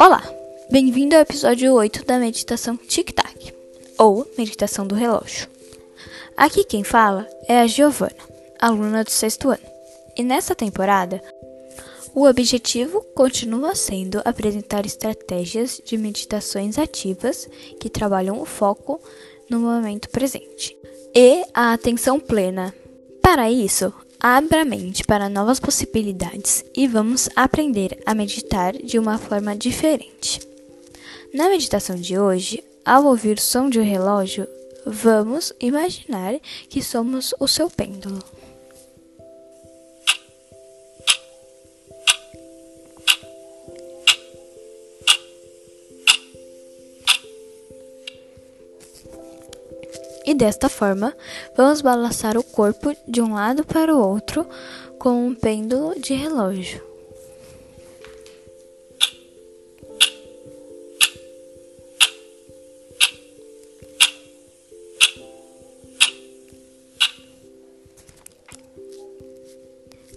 Olá, bem-vindo ao episódio 8 da meditação Tic Tac, ou meditação do relógio. Aqui quem fala é a Giovana, aluna do sexto ano, e nessa temporada o objetivo continua sendo apresentar estratégias de meditações ativas que trabalham o foco no momento presente e a atenção plena. Para isso, abra a mente para novas possibilidades e vamos aprender a meditar de uma forma diferente. Na meditação de hoje, ao ouvir o som de um relógio, vamos imaginar que somos o seu pêndulo. E desta forma vamos balançar o corpo de um lado para o outro com um pêndulo de relógio.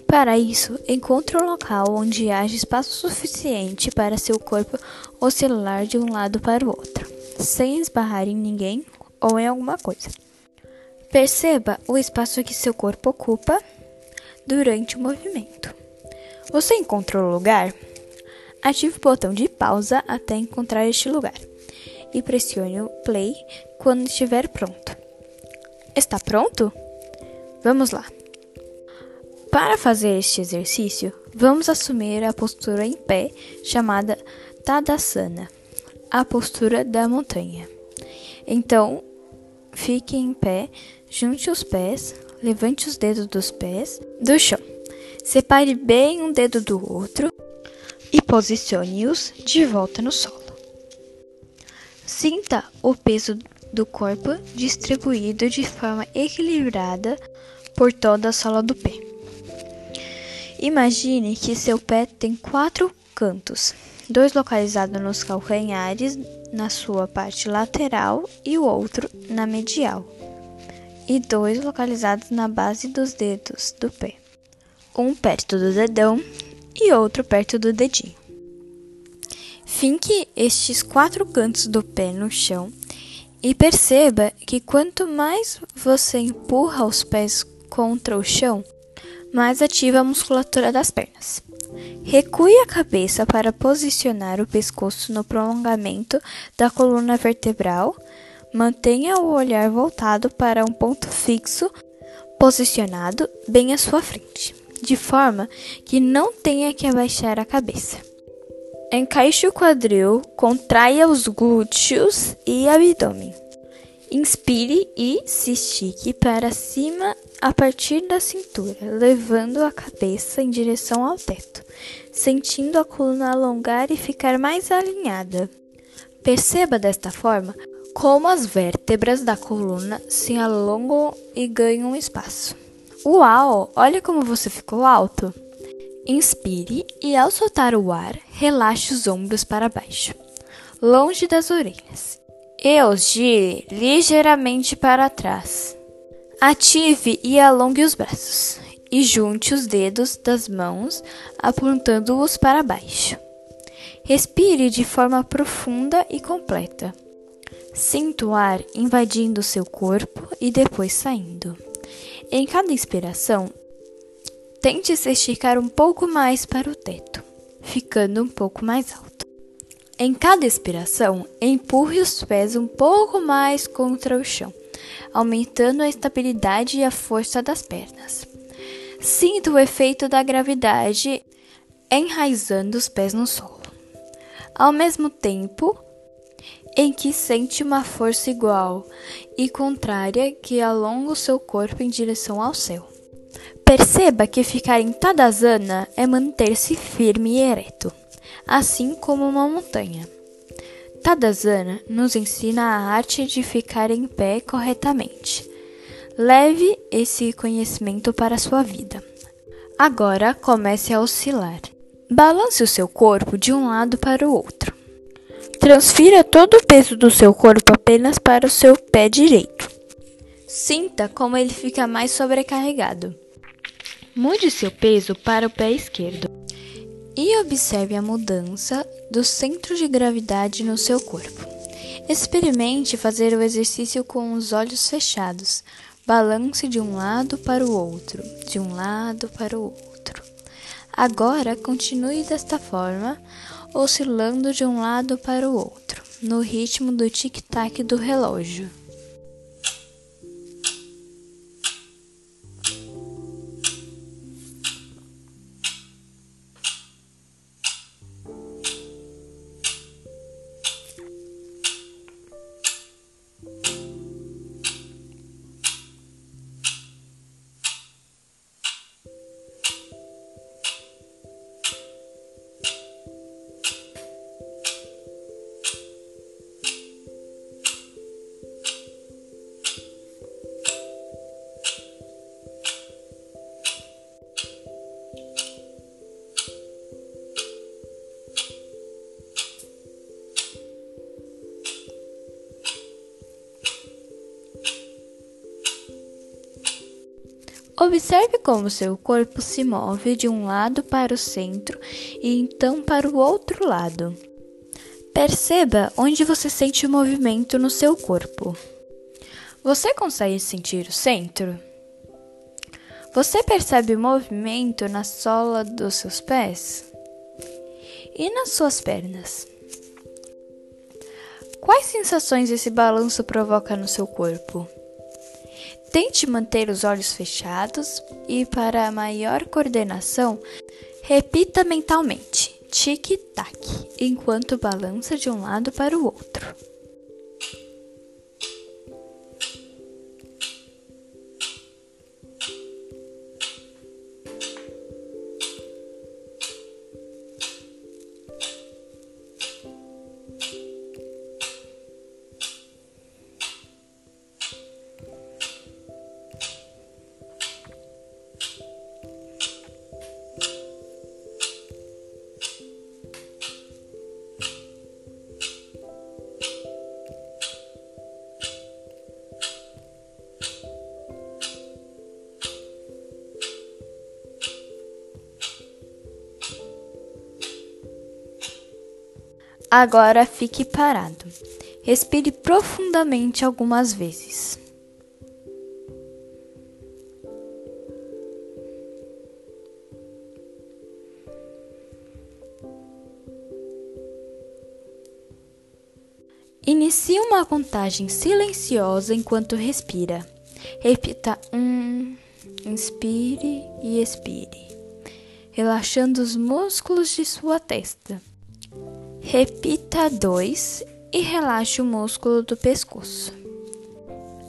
Para isso, encontre um local onde haja espaço suficiente para seu corpo oscilar de um lado para o outro, sem esbarrar em ninguém ou em alguma coisa. Perceba o espaço que seu corpo ocupa durante o movimento. Você encontrou o lugar? Ative o botão de pausa até encontrar este lugar e pressione o play quando estiver pronto. Está pronto? Vamos lá! Para fazer este exercício, vamos assumir a postura em pé chamada Tadasana, a postura da montanha. Então, Fique em pé, junte os pés, levante os dedos dos pés do chão. Separe bem um dedo do outro e posicione-os de volta no solo. Sinta o peso do corpo distribuído de forma equilibrada por toda a sola do pé. Imagine que seu pé tem quatro cantos, dois localizados nos calcanhares na sua parte lateral e o outro na medial, e dois localizados na base dos dedos do pé, um perto do dedão e outro perto do dedinho. Finque estes quatro cantos do pé no chão e perceba que quanto mais você empurra os pés contra o chão, mais ativa a musculatura das pernas. Recue a cabeça para posicionar o pescoço no prolongamento da coluna vertebral. Mantenha o olhar voltado para um ponto fixo, posicionado bem à sua frente, de forma que não tenha que abaixar a cabeça. Encaixe o quadril, contraia os glúteos e abdômen. Inspire e se estique para cima a partir da cintura, levando a cabeça em direção ao teto, sentindo a coluna alongar e ficar mais alinhada. Perceba desta forma como as vértebras da coluna se alongam e ganham espaço. Uau! Olha como você ficou alto! Inspire e, ao soltar o ar, relaxe os ombros para baixo, longe das orelhas e os gire ligeiramente para trás. Ative e alongue os braços e junte os dedos das mãos, apontando-os para baixo. Respire de forma profunda e completa. Sinta o ar invadindo seu corpo e depois saindo. Em cada inspiração, tente se esticar um pouco mais para o teto, ficando um pouco mais alto. Em cada expiração, empurre os pés um pouco mais contra o chão, aumentando a estabilidade e a força das pernas. Sinta o efeito da gravidade enraizando os pés no solo. Ao mesmo tempo em que sente uma força igual e contrária que alonga o seu corpo em direção ao céu. Perceba que ficar em Tadasana é manter-se firme e ereto assim como uma montanha. Tadasana nos ensina a arte de ficar em pé corretamente. Leve esse conhecimento para a sua vida. Agora comece a oscilar. Balance o seu corpo de um lado para o outro. Transfira todo o peso do seu corpo apenas para o seu pé direito. Sinta como ele fica mais sobrecarregado. Mude seu peso para o pé esquerdo e observe a mudança do centro de gravidade no seu corpo. Experimente fazer o exercício com os olhos fechados. Balance de um lado para o outro, de um lado para o outro. Agora continue desta forma, oscilando de um lado para o outro, no ritmo do tic-tac do relógio. Observe como seu corpo se move de um lado para o centro e então para o outro lado. Perceba onde você sente o movimento no seu corpo. Você consegue sentir o centro? Você percebe o movimento na sola dos seus pés? E nas suas pernas? Quais sensações esse balanço provoca no seu corpo? Tente manter os olhos fechados e, para maior coordenação, repita mentalmente tic-tac enquanto balança de um lado para o outro. Agora fique parado. Respire profundamente algumas vezes. Inicie uma contagem silenciosa enquanto respira. Repita um, inspire e expire, relaxando os músculos de sua testa. Repita dois e relaxe o músculo do pescoço.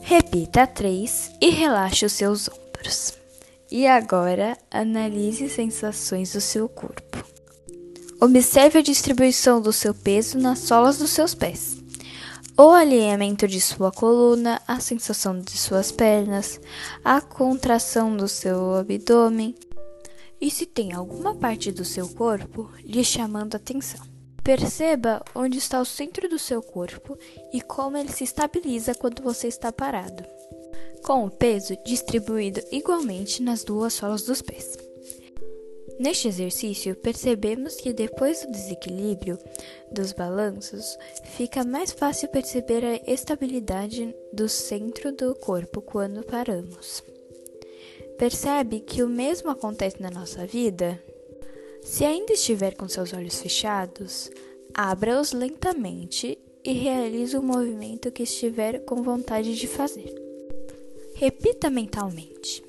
Repita três e relaxe os seus ombros. E agora analise sensações do seu corpo. Observe a distribuição do seu peso nas solas dos seus pés, o alinhamento de sua coluna, a sensação de suas pernas, a contração do seu abdômen e se tem alguma parte do seu corpo lhe chamando atenção. Perceba onde está o centro do seu corpo e como ele se estabiliza quando você está parado, com o peso distribuído igualmente nas duas solas dos pés. Neste exercício, percebemos que depois do desequilíbrio dos balanços, fica mais fácil perceber a estabilidade do centro do corpo quando paramos. Percebe que o mesmo acontece na nossa vida? Se ainda estiver com seus olhos fechados, abra-os lentamente e realize o movimento que estiver com vontade de fazer. Repita mentalmente: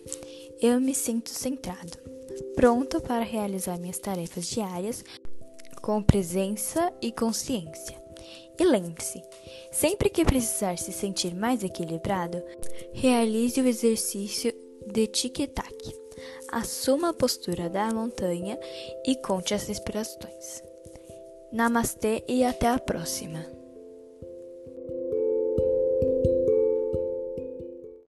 Eu me sinto centrado, pronto para realizar minhas tarefas diárias com presença e consciência. E lembre-se: sempre que precisar se sentir mais equilibrado, realize o exercício de tic-tac. Assuma a postura da montanha e conte as respirações. Namastê e até a próxima!